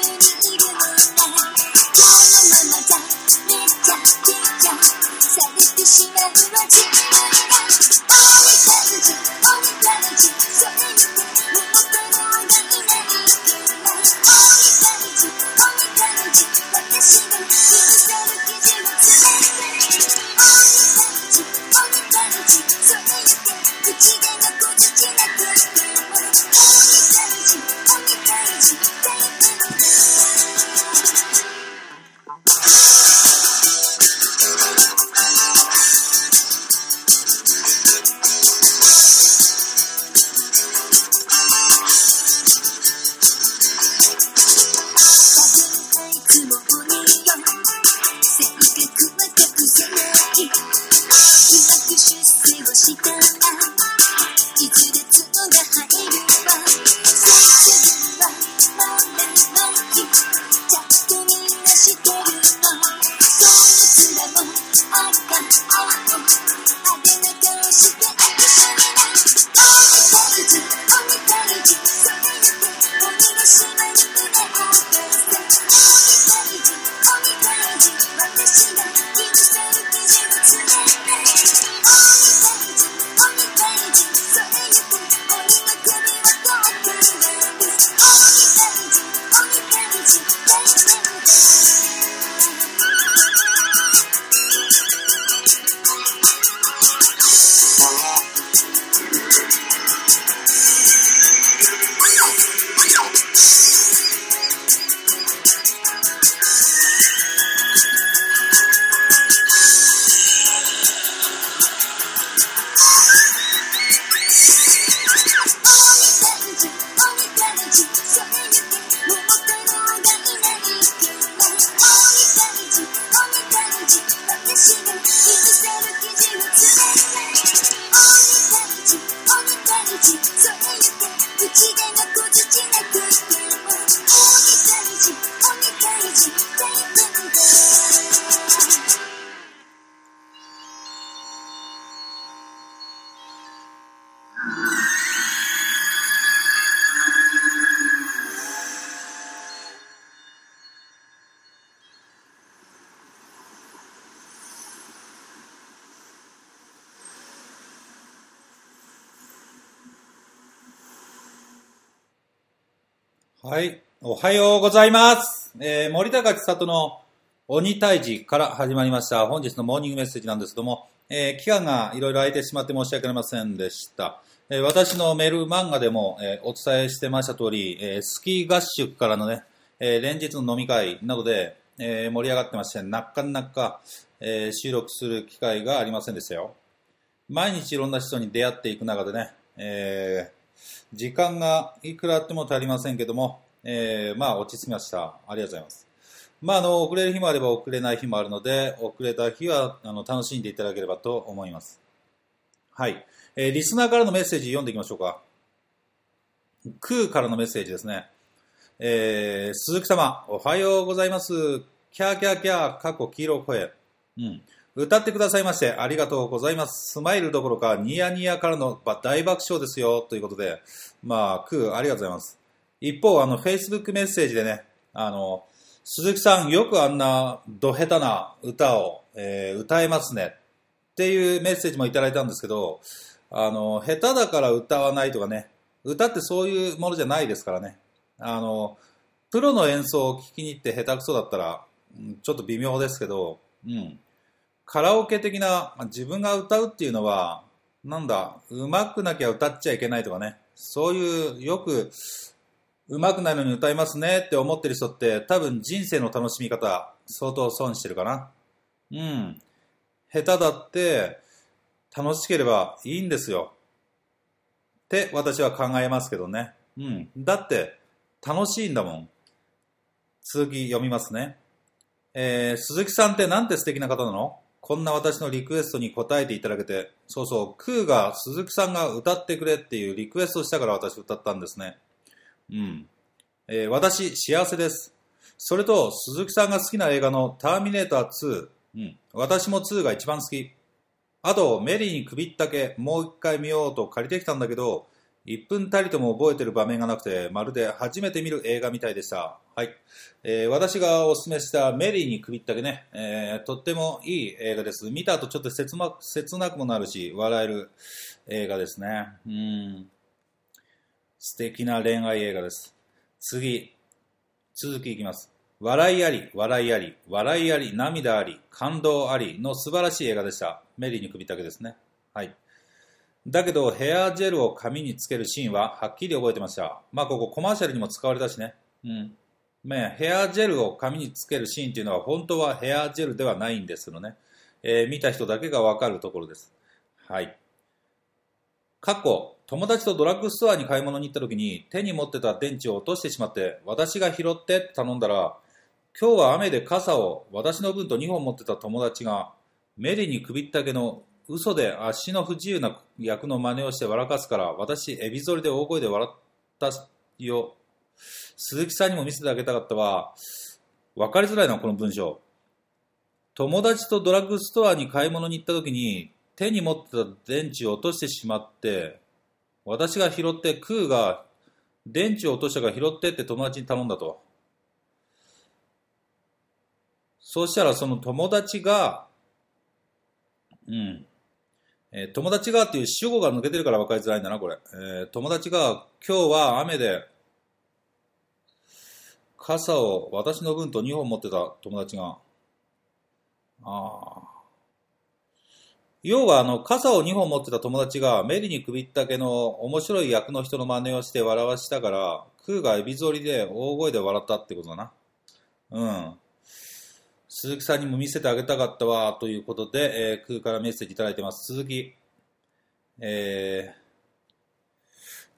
Thank you. うまく出世をしたはい。おはようございます。えー、森高千里の鬼退治から始まりました。本日のモーニングメッセージなんですけども、えー期間がいろいろ空いてしまって申し訳ありませんでした。えー私のメール漫画でも、えーお伝えしてました通り、えースキー合宿からのね、えー連日の飲み会などで、えー盛り上がってまして、なかなか、えー収録する機会がありませんでしたよ。毎日いろんな人に出会っていく中でね、えー時間がいくらあっても足りませんけども、えーまあ落ち着きました。ありがとうございます。まああの、遅れる日もあれば遅れない日もあるので、遅れた日はあの楽しんでいただければと思います。はい。えーリスナーからのメッセージ読んでいきましょうか。クーからのメッセージですね。えー鈴木様、おはようございます。キャーキャーキャー、過去黄色声。うん。歌ってくださいましてありがとうございます。スマイルどころかニヤニヤからの大爆笑ですよということで、まあ、クーありがとうございます。一方、あの、Facebook メッセージでね、あの、鈴木さんよくあんなど下手な歌を、えー歌えますねっていうメッセージもいただいたんですけど、あの、下手だから歌わないとかね、歌ってそういうものじゃないですからね。あの、プロの演奏を聴きに行って下手くそだったら、ちょっと微妙ですけど、うん。カラオケ的な、まあ自分が歌うっていうのは、なんだ、上手くなきゃ歌っちゃいけないとかね、そういう、よく、上手くないのに歌いますねって思ってる人って、多分人生の楽しみ方、相当損してるかな。うん。下手だって、楽しければいいんですよ。って私は考えますけどね。うん。だって、楽しいんだもん。続き読みますね。えー鈴木さんってなんて素敵な方なの？こんな私のリクエストに答えていただけて、そうそう、クーが鈴木さんが歌ってくれっていうリクエストしたから私歌ったんですね。うん。えー私、幸せです。それと、鈴木さんが好きな映画のターミネーター2。うん。私も2が一番好き。あと、メリーに首ったけ、もう一回見ようと借りてきたんだけど、1分たりとも覚えてる場面がなくて、まるで初めて見る映画みたいでした。はい。えー私がおすすめしたメリーに首ったけね、えーとってもいい映画です。見た後ちょっと切な切なくもなるし、笑える映画ですね。うん。素敵な恋愛映画です。次、続きいきます。笑いあり、笑いあり、笑いあり、涙あり、感動ありの素晴らしい映画でした。メリーに首ったけですね。はい。だけど、ヘアジェルを髪につけるシーンははっきり覚えてました。まあ、ここコマーシャルにも使われたしね。うん。ね、ヘアジェルを髪につけるシーンっていうのは本当はヘアジェルではないんですけどね。えー見た人だけがわかるところです。はい。過去、友達とドラッグストアに買い物に行った時に手に持ってた電池を落としてしまって私が拾ってって頼んだら今日は雨で傘を私の分と2本持ってた友達がメリに首ったけの嘘で足の不自由な役の真似をして笑かすから私エビ反りで大声で笑ったよ鈴木さんにも見せてあげたかったわ分かりづらいなこの文章友達とドラッグストアに買い物に行った時に手に持ってた電池を落としてしまって私が拾ってクーが電池を落としたから拾ってって友達に頼んだとそうしたらその友達がうんえー友達がっていう主語が抜けてるから分かりづらいんだなこれ、えー友達が今日は雨で傘を私の分と2本持ってた友達が。ああ要はあの傘を2本持ってた友達がメリに首ったけの面白い役の人の真似をして笑わしたからクーがエビ反りで大声で笑ったってことだな。うん。鈴木さんにも見せてあげたかったわということで、えー、クーからメッセージいただいてます続きえー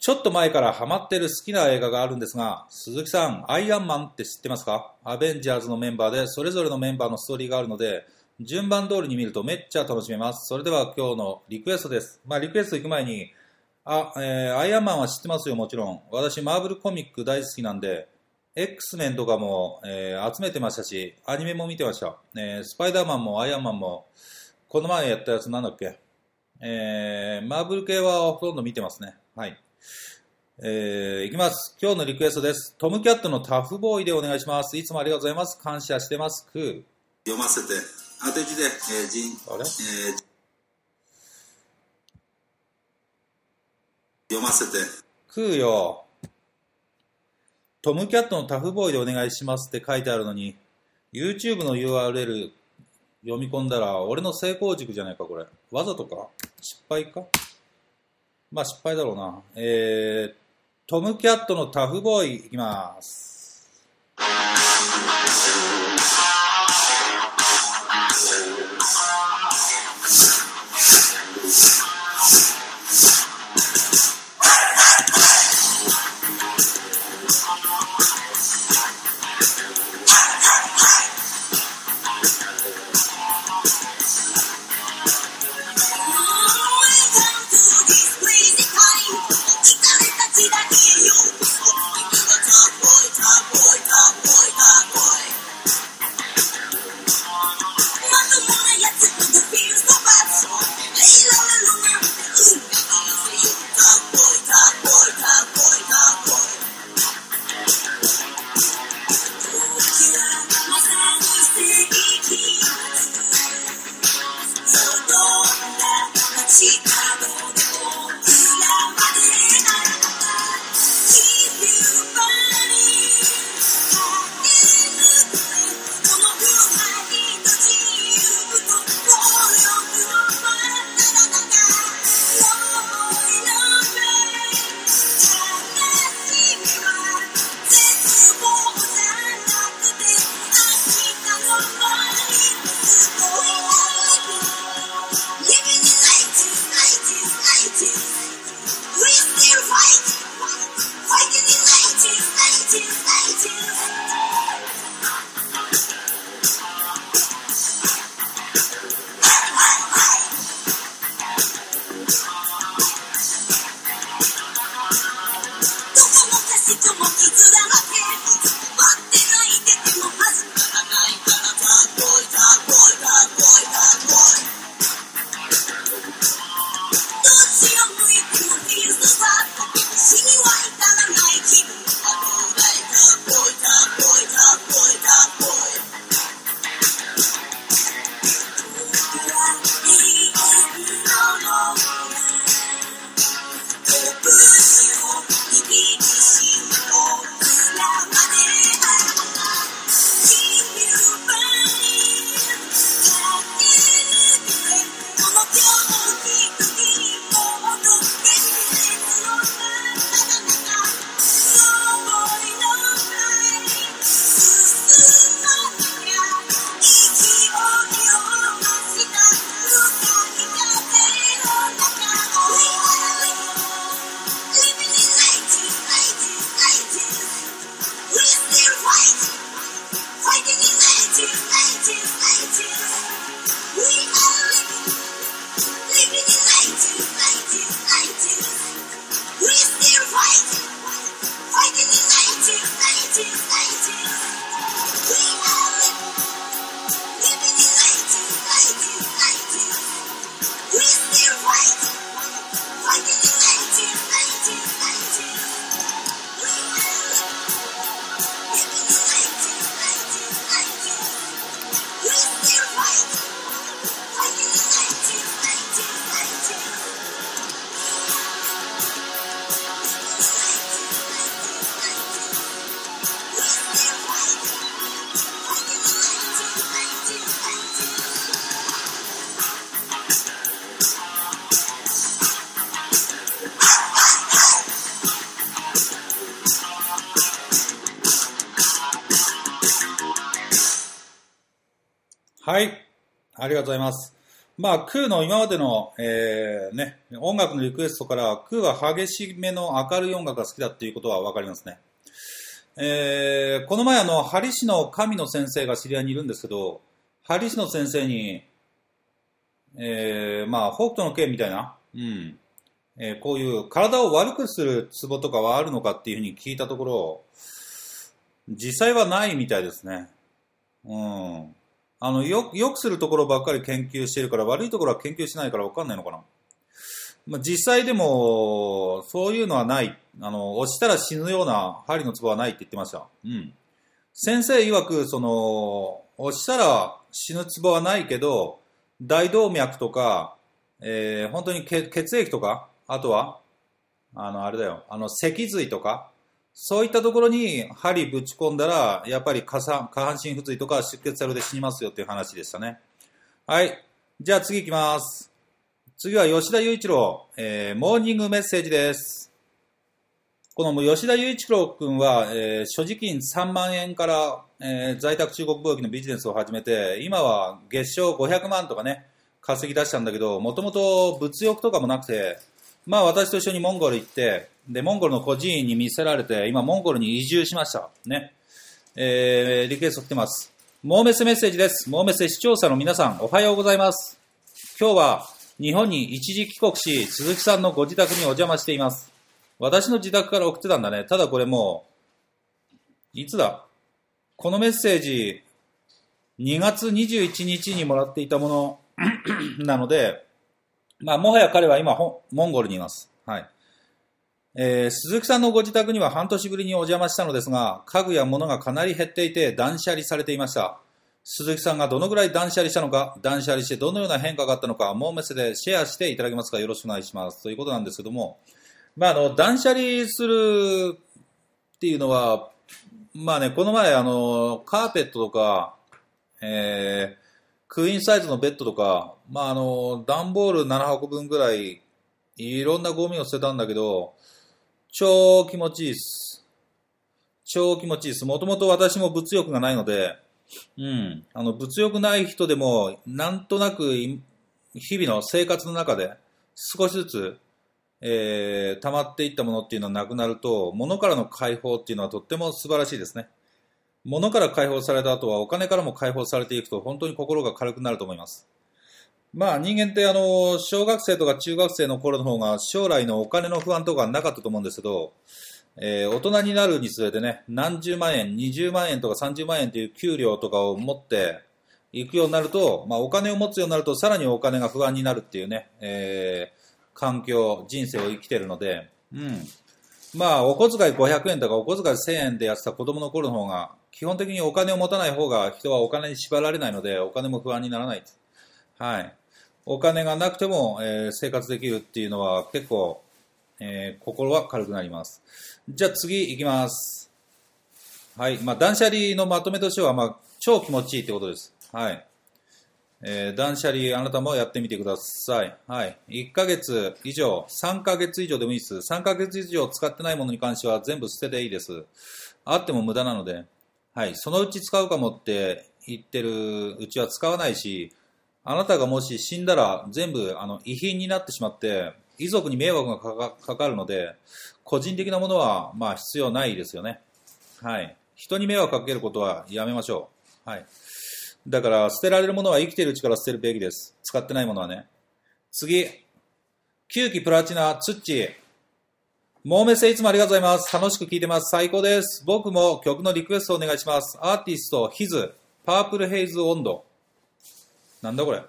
ちょっと前からハマってる好きな映画があるんですが、鈴木さん、アイアンマンって知ってますか？アベンジャーズのメンバーで、それぞれのメンバーのストーリーがあるので、順番通りに見るとめっちゃ楽しめます。それでは今日のリクエストです。まあ、リクエスト行く前に、あ、えーアイアンマンは知ってますよ、もちろん。私、マーブルコミック大好きなんで、X メンとかも、えー集めてましたし、アニメも見てました。えースパイダーマンもアイアンマンも、この前やったやつなんだっけ？えーマーブル系はほとんど見てますね。はい。えー、いきます。今日のリクエストです。トムキャットのタフボーイでお願いします。いつもありがとうございます。感謝してます。クー。読ませて当て字で、えー、人あれ？えー読ませてクーよ。トムキャットのタフボーイでお願いしますって書いてあるのに、YouTube の URL 読み込んだら、俺の成功軸じゃないか、これ。わざとか？失敗か？まあ失敗だろうな。えー、トムキャットのタフボーイいきます。「りがとうございます。まあ、クーの今までの、えーね、音楽のリクエストから、クーは激しめの明るい音楽が好きだっていうことはわかりますね。えーこの前あの、ハリ師の神の先生が知り合いにいるんですけど、ハリ師の先生に、えーまあ、北斗の剣みたいな、うん、えーこういう体を悪くするツボとかはあるのかっていうふうに聞いたところ、実際はないみたいですね。うん。あの、よ、よくするところばっかり研究してるから、悪いところは研究しないから分かんないのかな。まあ、実際でも、そういうのはない。あの、押したら死ぬような針のツボはないって言ってました。うん。先生曰く、その、押したら死ぬツボはないけど、大動脈とか、えー本当に血血液とか、あとは、あの、あれだよ、あの、脊髄とか、そういったところに針ぶち込んだら、やっぱり下半下半身不随とか出血されて死にますよっていう話でしたね。はい。じゃあ次行きます。次は吉田雄一郎、えーモーニングメッセージです。この吉田雄一郎君は、えー所持金3万円から、えー在宅中国貿易のビジネスを始めて、今は月賞500万とかね、稼ぎ出したんだけど、もともと物欲とかもなくて、まあ私と一緒にモンゴル行って、で、モンゴルの孤児院に見せられて、今モンゴルに移住しました。ね。えー、リクエスト来てます。モーメスメッセージです。モーメス視聴者の皆さん、おはようございます。今日は日本に一時帰国し、鈴木さんのご自宅にお邪魔しています。私の自宅から送ってたんだね。ただこれもう、いつだ？このメッセージ、2月21日にもらっていたものなので、まあ、もはや彼は今、モンゴルにいます。はい。えー鈴木さんのご自宅には半年ぶりにお邪魔したのですが、家具や物がかなり減っていて断捨離されていました。鈴木さんがどのぐらい断捨離したのか、断捨離してどのような変化があったのか、モーメスでシェアしていただけますかよろしくお願いします。ということなんですけども、まあ、あの、断捨離するっていうのは、まあね、この前、あの、カーペットとか、えークイーンサイズのベッドとか、まあ、あの、段ボール7箱分ぐらい、いろんなゴミを捨てたんだけど、超気持ちいいっす。超気持ちいいっす。もともと私も物欲がないので、うん。あの、物欲ない人でも、なんとなくい、日々の生活の中で、少しずつ、えー溜まっていったものっていうのはなくなると、物からの解放っていうのはとっても素晴らしいですね。物から解放された後はお金からも解放されていくと本当に心が軽くなると思います。まあ人間ってあの、小学生とか中学生の頃の方が将来のお金の不安とかなかったと思うんですけど、えー大人になるにつれてね、何十万円、20万円とか30万円という給料とかを持っていくようになると、まあお金を持つようになるとさらにお金が不安になるっていうね、えー環境、人生を生きてるので、うん。まあ、お小遣い500円とかお小遣い1000円でやってた子供の頃の方が、基本的にお金を持たない方が人はお金に縛られないので、お金も不安にならない。はい。お金がなくても、えー生活できるっていうのは結構、えー心は軽くなります。じゃあ次行きます。はい。まあ、断捨離のまとめとしては、まあ、超気持ちいいってことです。はい。えー断捨離、あなたもやってみてください。はい。1ヶ月以上、3ヶ月以上でもいいです。3ヶ月以上使ってないものに関しては全部捨てていいです。あっても無駄なので、はい。そのうち使うかもって言ってるうちは使わないし、あなたがもし死んだら全部あの遺品になってしまって、遺族に迷惑がかかるので、個人的なものはまあ必要ないですよね。はい。人に迷惑かけることはやめましょう。はい。だから、捨てられるものは生きているうちから捨てるべきです。使ってないものはね。次。9期プラチナ、ツッチー。モーメッセいつもありがとうございます。楽しく聴いてます。最高です。僕も曲のリクエストお願いします。アーティスト、ヒズ、パープルヘイズ温度。なんだこれ？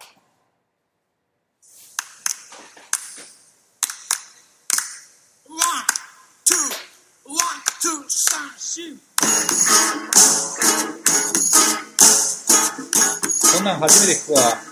こんなん初めて聞くわ。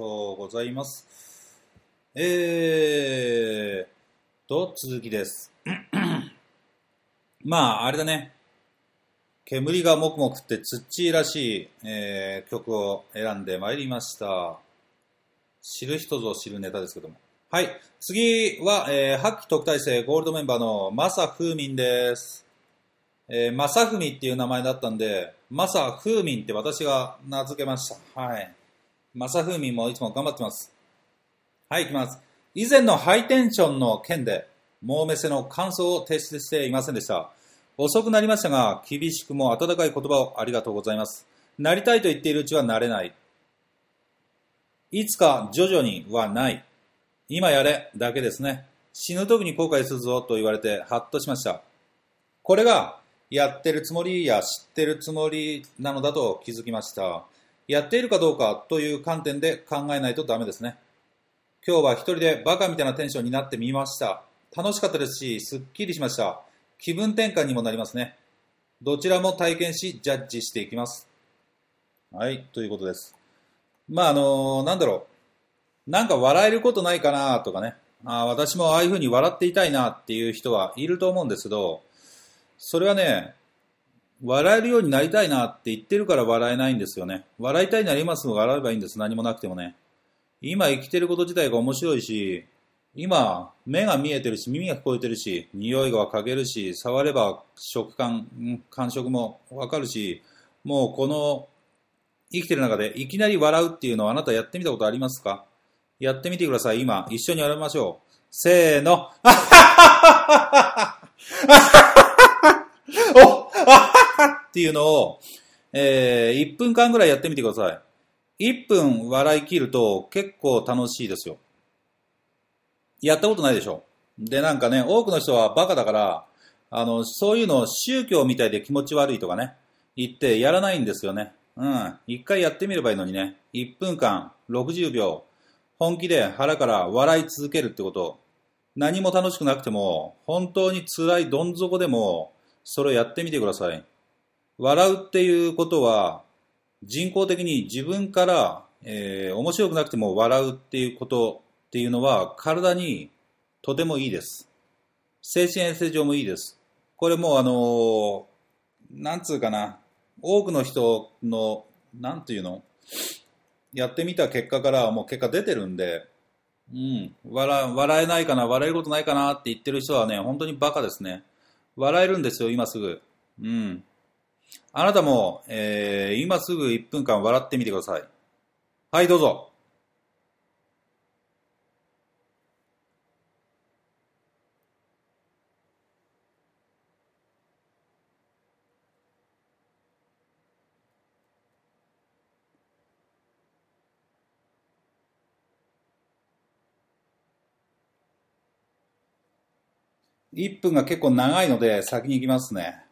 とうございます。えーと、続きです。まあ、あれだね。煙がもくもくってツッチーらしい、えー曲を選んでまいりました。知る人ぞ知るネタですけども。はい、次は、えー、発揮特待生ゴールドメンバーのマサフーミンです。えー、マサフミっていう名前だったんで、マサフーミンって私が名付けました。はい。マサフーミンもいつも頑張ってます。はい、行きます。以前のハイテンションの件で、モーメセの感想を提出していませんでした。遅くなりましたが、厳しくも温かい言葉をありがとうございます。なりたいと言っているうちはなれない。いつか徐々にはない。今やれだけですね。死ぬ時に後悔するぞと言われてハッとしました。これがやってるつもりや知ってるつもりなのだと気づきました。やっているかどうかという観点で考えないとダメですね。今日は一人でバカみたいなテンションになってみました。楽しかったですし、すっきりしました。気分転換にもなりますね。どちらも体験し、ジャッジしていきます。はい、ということです。まあ、あのなんだろう。なんか笑えることないかなとかね。あ私もああいうふうに笑っていたいなっていう人はいると思うんですけど、それはね、笑えるようになりたいなって言ってるから笑えないんですよね。笑いたいなら今すぐ笑えばいいんです。何もなくてもね。今生きてること自体が面白いし、今、目が見えてるし、耳が聞こえてるし、匂いが嗅げるし、触れば食感、感触もわかるし、もうこの生きてる中でいきなり笑うっていうのをあなたやってみたことありますか？やってみてください。今、一緒にやりましょう。せーの。おっていうのを、えー、1分間ぐらいやってみてください。1分笑い切ると結構楽しいですよ。やったことないでしょ。で、なんかね、多くの人はバカだから、あの、そういうの宗教みたいで気持ち悪いとかね、言ってやらないんですよね。うん。一回やってみればいいのにね。1分間、60秒、本気で腹から笑い続けるってこと。何も楽しくなくても、本当に辛いどん底でも、それをやってみてください。笑うっていうことは、人工的に自分から、えー面白くなくても笑うっていうことっていうのは、体にとてもいいです。精神衛生上もいいです。これもあのーなんつうかな、多くの人の、なんていうの、やってみた結果からもう結果出てるんで、うん。笑、笑えないかな、笑えることないかなって言ってる人はね、本当にバカですね。笑えるんですよ、今すぐ。うん。あなたも、えー、今すぐ1分間笑ってみてください。はい、どうぞ。1分が結構長いので先に行きますね。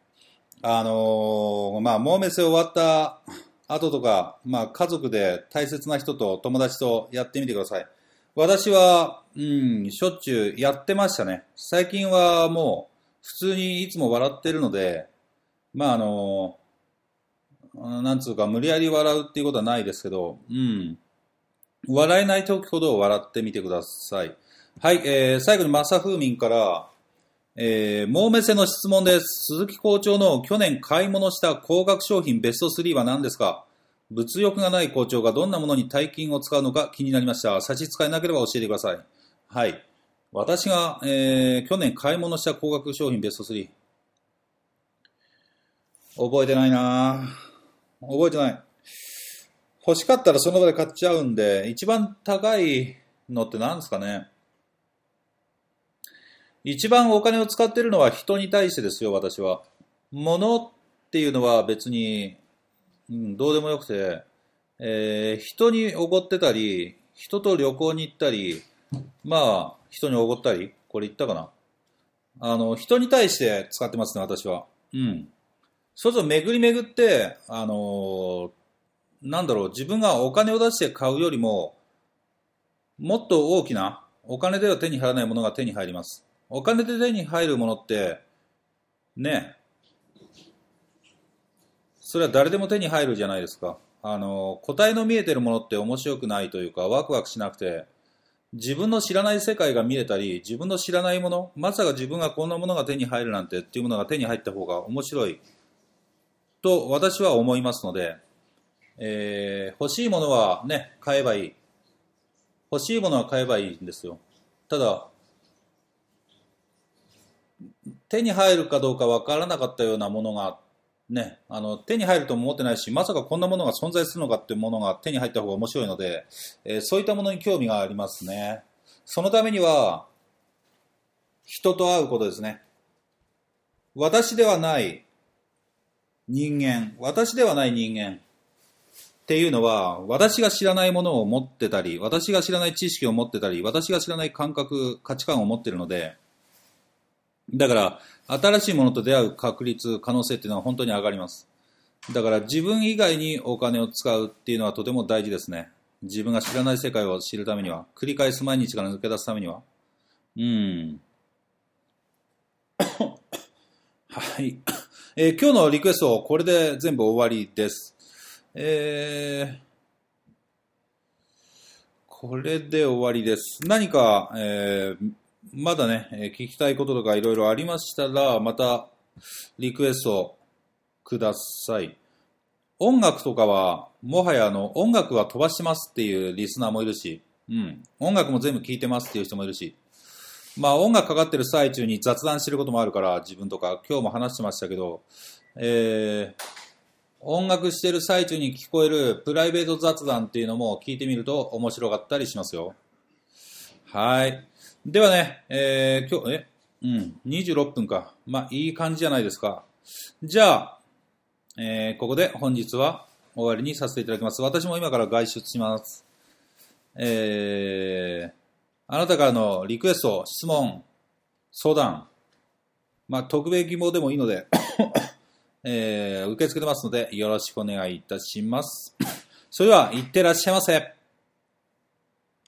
あのまあ、モーメス終わった後とか、まあ、家族で大切な人と友達とやってみてください。私は、うん、しょっちゅうやってましたね。最近はもう、普通にいつも笑ってるので、まあ、あのなんつうか、無理やり笑うっていうことはないですけど、うん。笑えない時ほど笑ってみてください。はい、えー、最後にマサフーミンから、えー、モーメセの質問です。鈴木校長の去年買い物した高額商品ベスト3は何ですか？物欲がない校長がどんなものに大金を使うのか気になりました。差し支えなければ教えてください。はい。私が、えー、去年買い物した高額商品ベスト3。覚えてないな覚えてない。欲しかったらその場で買っちゃうんで、一番高いのって何ですかね？一番お金を使ってるのは人に対してですよ、私は。物っていうのは別に、うん、どうでもよくて、えー人におごってたり、人と旅行に行ったり、まあ、人におごったり、これ言ったかな。あの、人に対して使ってますね、私は。うん。そうすると巡り巡って、あのーなんだろう、自分がお金を出して買うよりも、もっと大きな、お金では手に入らないものが手に入ります。お金で手に入るものって、ね、それは誰でも手に入るじゃないですか。あの、答えの見えてるものって面白くないというか、ワクワクしなくて、自分の知らない世界が見れたり、自分の知らないもの、まさか自分がこんなものが手に入るなんてっていうものが手に入った方が面白いと私は思いますので、えー欲しいものはね、買えばいい。欲しいものは買えばいいんですよ。ただ、手に入るかどうかわからなかったようなものが、ね、あの、手に入るとも思ってないし、まさかこんなものが存在するのかっていうものが手に入った方が面白いので、えーそういったものに興味がありますね。そのためには、人と会うことですね。私ではない人間、私ではない人間っていうのは、私が知らないものを持ってたり、私が知らない知識を持ってたり、私が知らない感覚、価値観を持ってるので、だから、新しいものと出会う確率、可能性っていうのは本当に上がります。だから、自分以外にお金を使うっていうのはとても大事ですね。自分が知らない世界を知るためには、繰り返す毎日から抜け出すためには。うん。はい。えー今日のリクエスト、これで全部終わりです。えーこれで終わりです。何か、えーまだね、聞きたいこととかいろいろありましたら、またリクエストください。音楽とかは、もはやあの、音楽は飛ばしますっていうリスナーもいるし、うん。音楽も全部聞いてますっていう人もいるし、まあ音楽かかってる最中に雑談してることもあるから、自分とか、今日も話してましたけど、えー音楽してる最中に聞こえるプライベート雑談っていうのも聞いてみると面白かったりしますよ。はい。ではね、えー今日、え？うん、26分か。まあ、いい感じじゃないですか。じゃあ、えーここで本日は終わりにさせていただきます。私も今から外出します。えーあなたからのリクエスト、質問、相談、まあ、特別希望でもいいので、えー受け付けてますので、よろしくお願いいたします。それでは、いってらっしゃいませ。